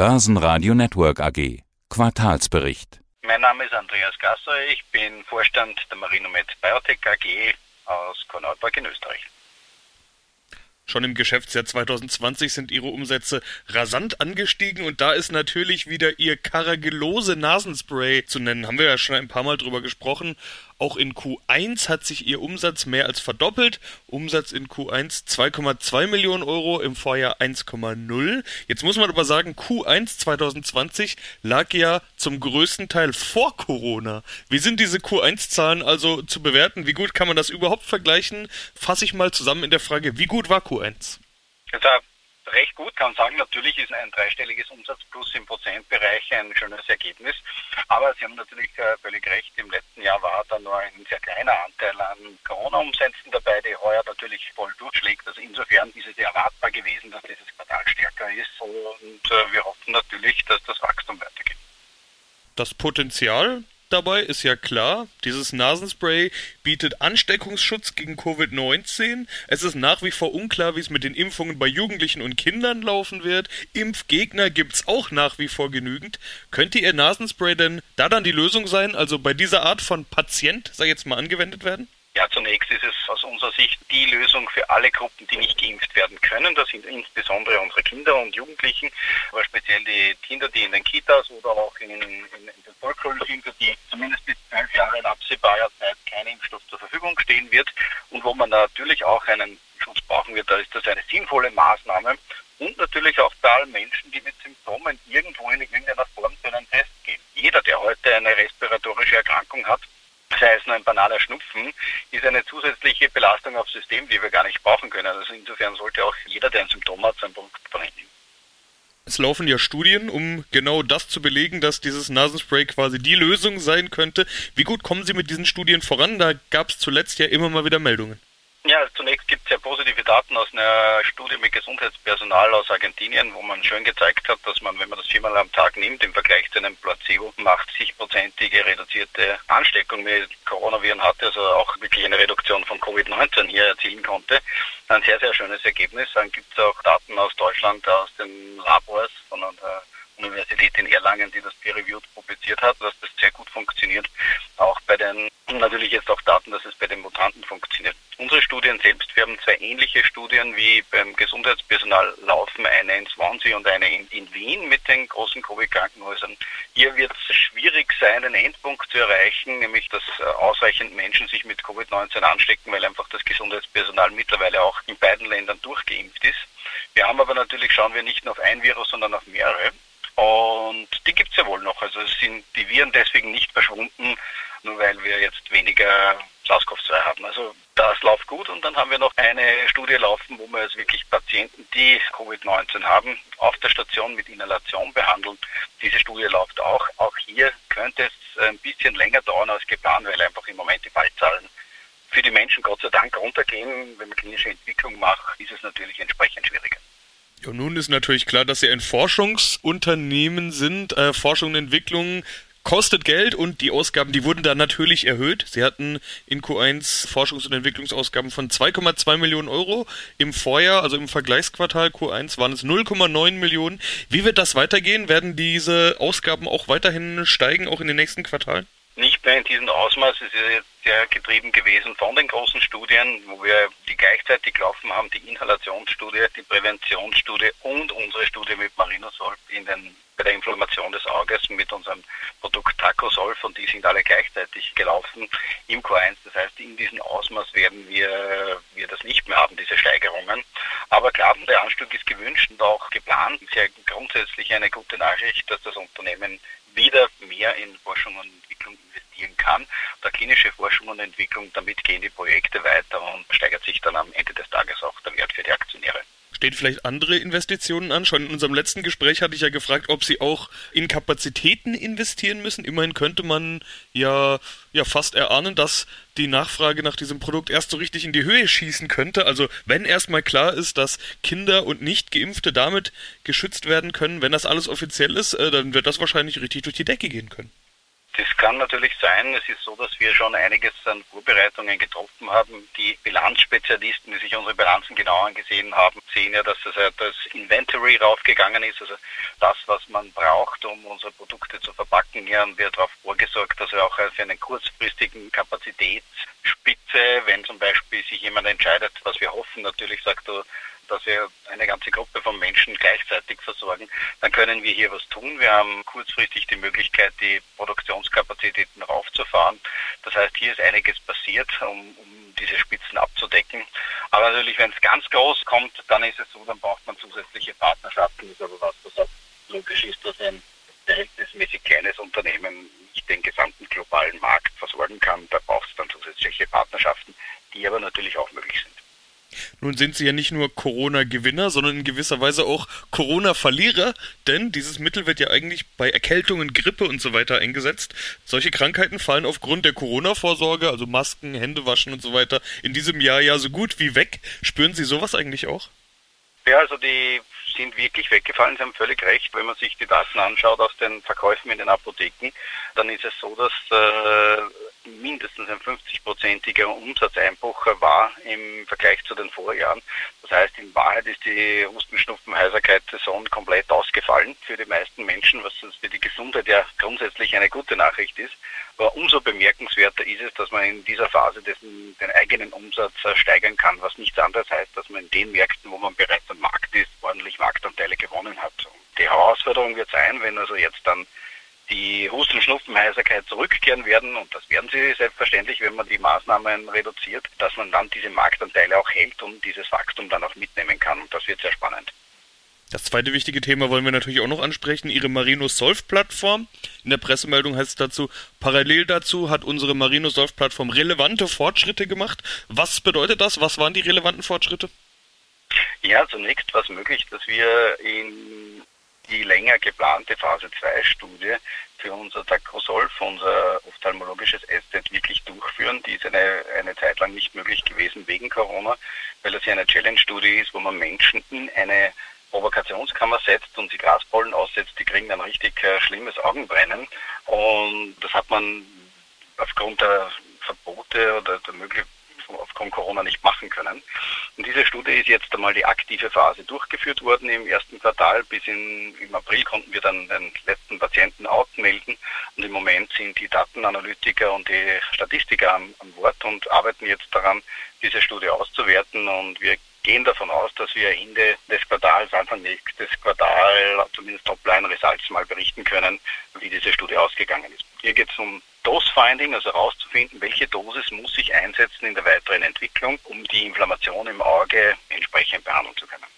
Börsenradio Network AG. Quartalsbericht. Mein Name ist Andreas Gasser, ich bin Vorstand der Marinomed Biotech AG aus Korneuburg in Österreich. Schon im Geschäftsjahr 2020 sind ihre Umsätze rasant angestiegen und da ist natürlich wieder ihr Caragillose Nasenspray zu nennen. Haben wir ja schon ein paar Mal drüber gesprochen. Auch in Q1 hat sich ihr Umsatz mehr als verdoppelt. Umsatz in Q1 2,2 Millionen Euro, im Vorjahr 1,0. Jetzt muss man aber sagen, Q1 2020 lag ja zum größten Teil vor Corona. Wie sind diese Q1-Zahlen also zu bewerten? Wie gut kann man das überhaupt vergleichen? Fasse ich mal zusammen in der Frage, wie gut war Q1? Also recht gut, kann sagen, natürlich ist ein dreistelliges Umsatzplus im Prozentbereich ein schönes Ergebnis. Aber Sie haben natürlich äh, völlig recht, im letzten Jahr war da nur ein sehr kleiner Anteil an Corona-Umsätzen dabei, die heuer natürlich voll durchschlägt. Also insofern ist es erwartbar gewesen, dass dieses Quartal stärker ist und äh, wir hoffen natürlich, dass das Wachstum weitergeht. Das Potenzial dabei ist ja klar, dieses Nasenspray bietet Ansteckungsschutz gegen Covid-19. Es ist nach wie vor unklar, wie es mit den Impfungen bei Jugendlichen und Kindern laufen wird. Impfgegner gibt's auch nach wie vor genügend. Könnte Ihr Nasenspray denn da dann die Lösung sein, also bei dieser Art von Patient, sag ich jetzt mal, angewendet werden? Ja, zunächst ist es aus unserer Sicht die Lösung für alle Gruppen, die nicht geimpft werden können. Das sind insbesondere unsere Kinder und Jugendlichen, aber speziell die Kinder, die in den Kitas oder auch in, in, in den Volksschulen sind, für die zumindest bis zwölf Jahre in absehbarer Zeit kein Impfstoff zur Verfügung stehen wird und wo man natürlich auch einen Schutz brauchen wird. Da ist das eine sinnvolle Maßnahme und natürlich auch bei allen Menschen, die mit Symptomen irgendwo in irgendeiner Form zu einem Test gehen. Jeder, der heute eine respiratorische Erkrankung hat, sei es nur ein banaler Schnupfen, ist eine zusätzliche Belastung aufs System, die wir gar nicht brauchen können. Also insofern sollte auch jeder, der ein Symptom hat, sein Produkt verwenden. Es laufen ja Studien, um genau das zu belegen, dass dieses Nasenspray quasi die Lösung sein könnte. Wie gut kommen Sie mit diesen Studien voran? Da gab es zuletzt ja immer mal wieder Meldungen. Ja, zunächst gibt es ja positive Daten aus einer Studie mit Gesundheitspersonal aus Argentinien, wo man schön gezeigt hat, dass man, wenn man das viermal am Tag nimmt, im Vergleich zu einem Placebo, 80-prozentige reduzierte Ansteckung mit Coronaviren hatte, also auch wirklich eine Reduktion von Covid-19 hier erzielen konnte. Ein sehr, sehr schönes Ergebnis. Dann gibt es auch Daten aus Deutschland, aus den Labors von der Universität in Erlangen, die das peer-reviewed publiziert hat, dass das sehr gut funktioniert. Auch bei den, natürlich jetzt auch Daten, dass es bei den Mutanten funktioniert. Unsere Studien selbst, wir haben zwei ähnliche Studien wie beim Gesundheitspersonal laufen, eine in Swansea und eine in, in Wien mit den großen Covid-Krankenhäusern. Hier wird es schwierig sein, einen Endpunkt zu erreichen, nämlich dass äh, ausreichend Menschen sich mit Covid-19 anstecken, weil einfach das Gesundheitspersonal mittlerweile auch in beiden Ländern durchgeimpft ist. Wir haben aber natürlich, schauen wir nicht nur auf ein Virus, sondern auf mehrere. Und die gibt es ja wohl noch. Also sind die Viren deswegen nicht verschwunden, nur weil wir jetzt weniger SARS-CoV-2 haben. Also gut und dann haben wir noch eine Studie laufen, wo wir jetzt wirklich Patienten, die Covid-19 haben, auf der Station mit Inhalation behandeln. Diese Studie läuft auch. Auch hier könnte es ein bisschen länger dauern als geplant, weil einfach im Moment die Fallzahlen für die Menschen Gott sei Dank runtergehen. Wenn man klinische Entwicklung macht, ist es natürlich entsprechend schwieriger. Ja, nun ist natürlich klar, dass Sie ein Forschungsunternehmen sind. Äh, Forschung und Entwicklung kostet Geld und die Ausgaben, die wurden da natürlich erhöht. Sie hatten in Q1 Forschungs- und Entwicklungsausgaben von 2,2 Millionen Euro. Im Vorjahr, also im Vergleichsquartal Q1, waren es 0,9 Millionen. Wie wird das weitergehen? Werden diese Ausgaben auch weiterhin steigen, auch in den nächsten Quartalen? Mehr in diesem Ausmaß. Ist jetzt sehr getrieben gewesen von den großen Studien, wo wir die gleichzeitig laufen haben, die Inhalationsstudie, die Präventionsstudie und unsere Studie mit Marinosolv in den, bei der Inflammation des Auges mit unserem Produkt Tacosolv und die sind alle gleichzeitig gelaufen im Q1. Das heißt, in diesem Ausmaß werden wir, wir das nicht mehr haben, diese Steigerungen. Aber klar, der Anstieg ist gewünscht und auch geplant. Ist ja grundsätzlich eine gute Nachricht, dass das Unternehmen wieder mehr in Forschung und Investieren kann. Der klinische Forschung und Entwicklung, damit gehen die Projekte weiter und steigert sich dann am Ende des Tages auch der Wert für die Aktionäre. Stehen vielleicht andere Investitionen an? Schon in unserem letzten Gespräch hatte ich ja gefragt, ob Sie auch in Kapazitäten investieren müssen. Immerhin könnte man ja, ja fast erahnen, dass die Nachfrage nach diesem Produkt erst so richtig in die Höhe schießen könnte. Also wenn erstmal klar ist, dass Kinder und Nicht-Geimpfte damit geschützt werden können, wenn das alles offiziell ist, äh, dann wird das wahrscheinlich richtig durch die Decke gehen können. Das kann natürlich sein. Es ist so, dass wir schon einiges an Vorbereitungen getroffen haben. Die Bilanzspezialisten, die sich unsere Bilanzen genau angesehen haben, sehen ja, dass das, das Inventory raufgegangen ist, also das, was man braucht, um unsere Produkte zu verpacken. Hier haben wir darauf vorgesorgt, dass wir auch für einen kurzfristigen Kapazitätsspitze, wenn zum Beispiel sich jemand entscheidet, was wir hoffen, natürlich sagt er, dass wir eine ganze Gruppe von Menschen gleichzeitig versorgen, dann können wir hier was tun. Wir haben kurzfristig die Möglichkeit, die Produktionskapazitäten raufzufahren. Das heißt, hier ist einiges passiert, um, um diese Spitzen abzudecken. Aber natürlich, wenn es ganz groß kommt, dann ist es so, dann braucht man zusätzliche Partnerschaften. Das ist aber was, was auch logisch ist, dass ein verhältnismäßig kleines Unternehmen nicht den gesamten globalen Markt versorgen kann. Da braucht es dann zusätzliche Partnerschaften, die aber natürlich auch möglich sind. Nun sind sie ja nicht nur Corona-Gewinner, sondern in gewisser Weise auch Corona-Verlierer, denn dieses Mittel wird ja eigentlich bei Erkältungen, Grippe und so weiter eingesetzt. Solche Krankheiten fallen aufgrund der Corona-Vorsorge, also Masken, Hände waschen und so weiter, in diesem Jahr ja so gut wie weg. Spüren Sie sowas eigentlich auch? Ja, also die sind wirklich weggefallen. Sie haben völlig recht. Wenn man sich die Daten anschaut aus den Verkäufen in den Apotheken, dann ist es so, dass äh, mindestens ein 50-prozentiger Umsatzeinbruch war im Vergleich zu den Vorjahren. Das heißt, in Wahrheit ist die Hustenschnupfen-Heiserkeit-Saison komplett ausgefallen für die meisten Menschen, was für die Gesundheit ja grundsätzlich eine gute Nachricht ist. Aber umso bemerkenswerter ist es, dass man in dieser Phase dessen, den eigenen Umsatz steigern kann, was nichts anderes heißt, dass man in den Märkten, wo man bereits am Markt ist, ordentlich Marktanteile gewonnen hat. Und die Herausforderung wird sein, wenn also jetzt dann Heiserkeit zurückkehren werden, und das werden sie selbstverständlich, wenn man die Maßnahmen reduziert, dass man dann diese Marktanteile auch hält und dieses Wachstum dann auch mitnehmen kann. Und das wird sehr spannend. Das zweite wichtige Thema wollen wir natürlich auch noch ansprechen, Ihre Marino Solve Plattform. In der Pressemeldung heißt es dazu, parallel dazu hat unsere Marino Solve Plattform relevante Fortschritte gemacht. Was bedeutet das? Was waren die relevanten Fortschritte? Ja, zunächst war es möglich, dass wir in die länger geplante Phase 2 Studie für unser Tacrosolv, unser ophthalmologisches Asset, wirklich durchführen. Die ist eine, eine Zeit lang nicht möglich gewesen wegen Corona, weil es ja eine Challenge-Studie ist, wo man Menschen in eine Provokationskammer setzt und sie Gaspollen aussetzt, die kriegen dann richtig äh, schlimmes Augenbrennen. Und das hat man aufgrund der Verbote oder der Möglichkeit aufgrund Corona nicht machen können. Und diese Studie ist jetzt einmal die aktive Phase durchgeführt worden im ersten Quartal. Bis in, im April konnten wir dann den letzten Patienten outmelden. Und im Moment sind die Datenanalytiker und die Statistiker am, am Wort und arbeiten jetzt daran, diese Studie auszuwerten. Und wir gehen davon aus, dass wir Ende des Quartals, Anfang nächstes Quartal, zumindest Topline-Results mal berichten können, wie diese Studie ausgegangen ist. Hier geht es um Dose-Finding, also herauszufinden, welche Dosis muss ich einsetzen in der weiteren Entwicklung, um die Inflammation im Auge entsprechend behandeln zu können.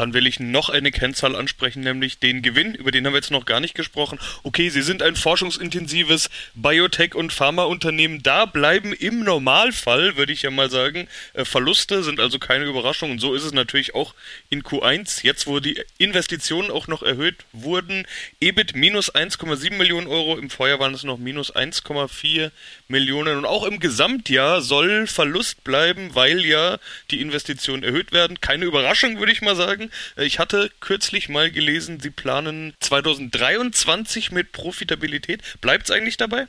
Dann will ich noch eine Kennzahl ansprechen, nämlich den Gewinn. Über den haben wir jetzt noch gar nicht gesprochen. Okay, Sie sind ein forschungsintensives Biotech- und Pharmaunternehmen. Da bleiben im Normalfall, würde ich ja mal sagen, äh, Verluste sind also keine Überraschung. Und so ist es natürlich auch in Q1. Jetzt, wo die Investitionen auch noch erhöht wurden, EBIT minus 1,7 Millionen Euro. Im Vorjahr waren es noch minus 1,4 Millionen. Und auch im Gesamtjahr soll Verlust bleiben, weil ja die Investitionen erhöht werden. Keine Überraschung, würde ich mal sagen. Äh, ich hatte kürzlich mal gelesen, Sie planen 2023 mit Profitabilität. Bleibt es eigentlich dabei?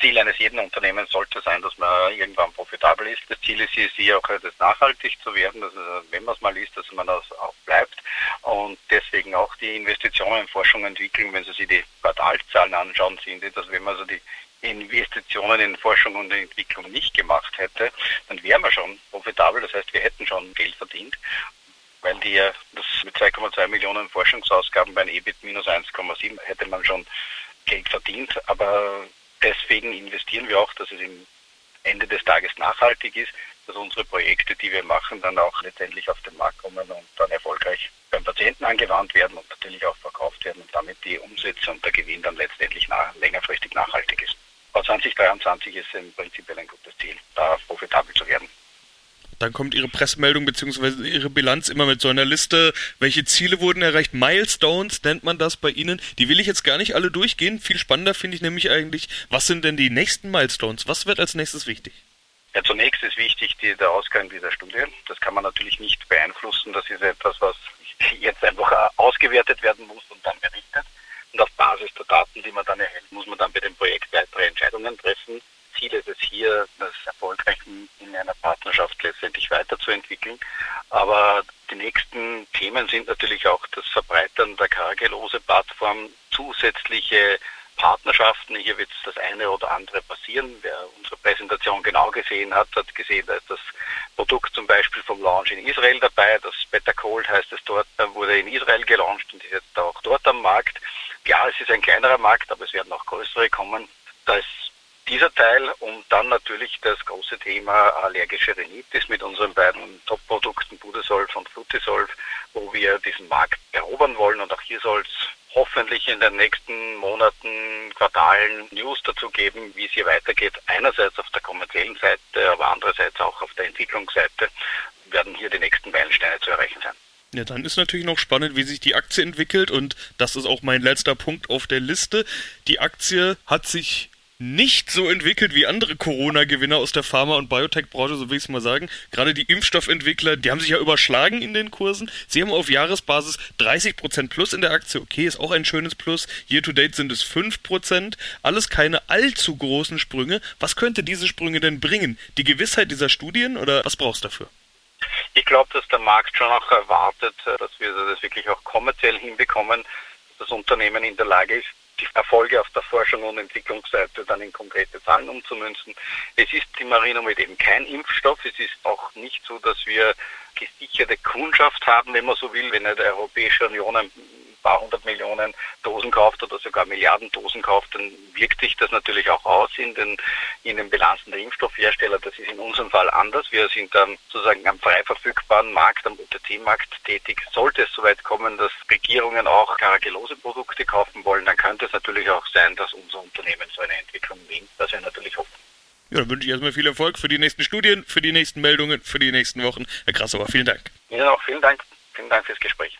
Ziel eines jeden Unternehmens sollte sein, dass man irgendwann profitabel ist. Das Ziel ist hier auch, das nachhaltig zu werden, dass, wenn man es mal ist, dass man das auch bleibt. Und deswegen auch die Investitionen in Forschung und Entwicklung, wenn Sie sich die Quartalzahlen anschauen, sind dass wenn man also die Investitionen in Forschung und Entwicklung nicht gemacht hätte, dann wären wir schon profitabel. Das heißt, wir hätten schon Geld verdient weil die ja das mit 2,2 Millionen Forschungsausgaben bei EBIT minus 1,7 hätte man schon Geld verdient. Aber deswegen investieren wir auch, dass es im Ende des Tages nachhaltig ist, dass unsere Projekte, die wir machen, dann auch letztendlich auf den Markt kommen und dann erfolgreich beim Patienten angewandt werden und natürlich auch verkauft werden und damit die Umsätze und der Gewinn dann letztendlich nach, längerfristig nachhaltig ist. Aber 2023 ist im Prinzip ein gutes Ziel, da profitabel zu werden. Dann kommt Ihre Pressemeldung bzw. Ihre Bilanz immer mit so einer Liste, welche Ziele wurden erreicht. Milestones nennt man das bei Ihnen. Die will ich jetzt gar nicht alle durchgehen. Viel spannender finde ich nämlich eigentlich, was sind denn die nächsten Milestones? Was wird als nächstes wichtig? Ja, zunächst ist wichtig die, der Ausgang dieser Studie. Das kann man natürlich nicht beeinflussen. Das ist etwas, was jetzt einfach ausgewertet werden muss und dann berichtet. Und auf Basis der Daten, die man dann erhält, muss man dann dem Themen sind natürlich auch das Verbreitern der kargelose Plattform, zusätzliche Partnerschaften. Hier wird das eine oder andere passieren. Wer unsere Präsentation genau gesehen hat, hat gesehen, da ist das Produkt zum Beispiel vom Launch in Israel dabei. Das Better Cold heißt es dort, wurde in Israel gelauncht und ist jetzt auch dort am Markt. Klar, es ist ein kleinerer Markt, aber es werden auch größere kommen. Da ist dieser Teil und dann natürlich das große Thema allergische Rhinitis mit unseren beiden Top-Produkten Budesolf und Flutisolf wir diesen Markt erobern wollen und auch hier soll es hoffentlich in den nächsten Monaten, Quartalen News dazu geben, wie es hier weitergeht. Einerseits auf der kommerziellen Seite, aber andererseits auch auf der Entwicklungsseite werden hier die nächsten Meilensteine zu erreichen sein. Ja, dann ist natürlich noch spannend, wie sich die Aktie entwickelt und das ist auch mein letzter Punkt auf der Liste. Die Aktie hat sich nicht so entwickelt wie andere Corona-Gewinner aus der Pharma- und Biotech-Branche, so will ich es mal sagen. Gerade die Impfstoffentwickler, die haben sich ja überschlagen in den Kursen. Sie haben auf Jahresbasis 30% plus in der Aktie. Okay, ist auch ein schönes Plus. Year to date sind es 5%. Alles keine allzu großen Sprünge. Was könnte diese Sprünge denn bringen? Die Gewissheit dieser Studien oder was brauchst du dafür? Ich glaube, dass der Markt schon auch erwartet, dass wir das wirklich auch kommerziell hinbekommen, dass das Unternehmen in der Lage ist, die Erfolge auf der Forschung und Entwicklungsseite dann in konkrete Zahlen umzumünzen. Es ist die Marinomed eben kein Impfstoff. Es ist auch nicht so, dass wir gesicherte Kundschaft haben, wenn man so will, wenn die Europäische Union ein paar hundert Millionen Dosen kauft oder sogar Milliarden Dosen kauft, dann wirkt sich das natürlich auch aus in den, in den Bilanzen der Impfstoffhersteller. Das ist in unserem Fall anders. Wir sind dann sozusagen am frei verfügbaren Markt, am OTC-Markt tätig. Sollte es soweit kommen, dass Regierungen auch karagellose Produkte kaufen wollen, dann könnte es natürlich auch sein, dass unser Unternehmen so eine Entwicklung nimmt, was wir natürlich hoffen. Ja, dann wünsche ich erstmal viel Erfolg für die nächsten Studien, für die nächsten Meldungen, für die nächsten Wochen. Herr Krasauer, vielen Dank. Ihnen auch vielen Dank. Vielen Dank fürs Gespräch.